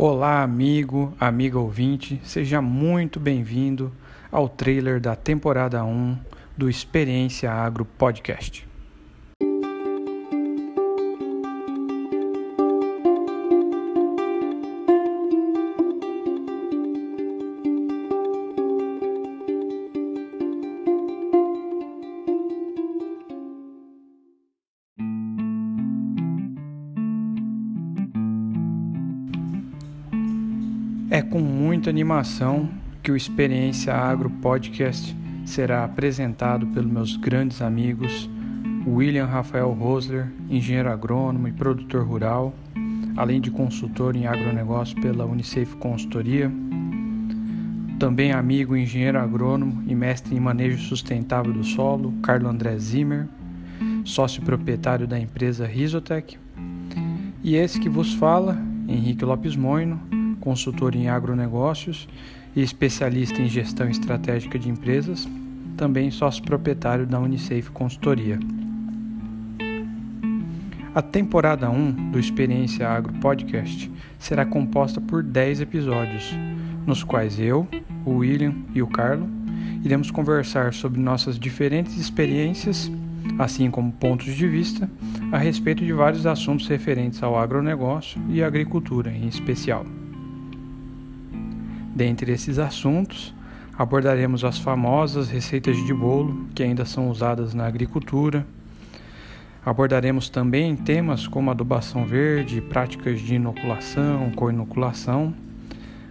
Olá, amigo, amiga ouvinte, seja muito bem-vindo ao trailer da temporada 1 do Experiência Agro Podcast. É com muita animação que o Experiência Agro Podcast será apresentado pelos meus grandes amigos William Rafael Rosler, engenheiro agrônomo e produtor rural, além de consultor em agronegócio pela Unisafe Consultoria. Também amigo engenheiro agrônomo e mestre em manejo sustentável do solo, Carlo André Zimmer, sócio proprietário da empresa Risotec. E esse que vos fala, Henrique Lopes Moino, consultor em agronegócios e especialista em gestão estratégica de empresas, também sócio proprietário da Unisafe Consultoria. A temporada 1 do Experiência Agro Podcast será composta por 10 episódios, nos quais eu, o William e o Carlo iremos conversar sobre nossas diferentes experiências, assim como pontos de vista, a respeito de vários assuntos referentes ao agronegócio e agricultura em especial. Dentre esses assuntos, abordaremos as famosas receitas de bolo que ainda são usadas na agricultura. Abordaremos também temas como adubação verde, práticas de inoculação, co-inoculação,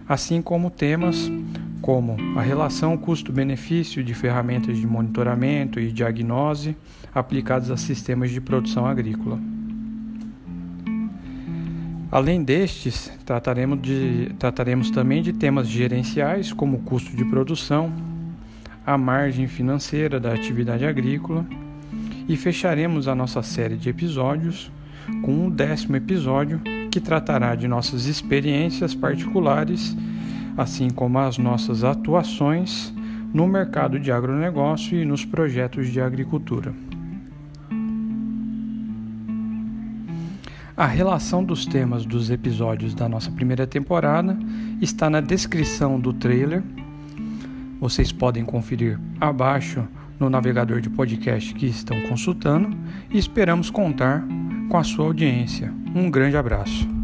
assim como temas como a relação custo-benefício de ferramentas de monitoramento e diagnose aplicadas a sistemas de produção agrícola. Além destes, trataremos, de, trataremos também de temas gerenciais, como o custo de produção, a margem financeira da atividade agrícola, e fecharemos a nossa série de episódios com um décimo episódio que tratará de nossas experiências particulares, assim como as nossas atuações no mercado de agronegócio e nos projetos de agricultura. A relação dos temas dos episódios da nossa primeira temporada está na descrição do trailer. Vocês podem conferir abaixo no navegador de podcast que estão consultando e esperamos contar com a sua audiência. Um grande abraço.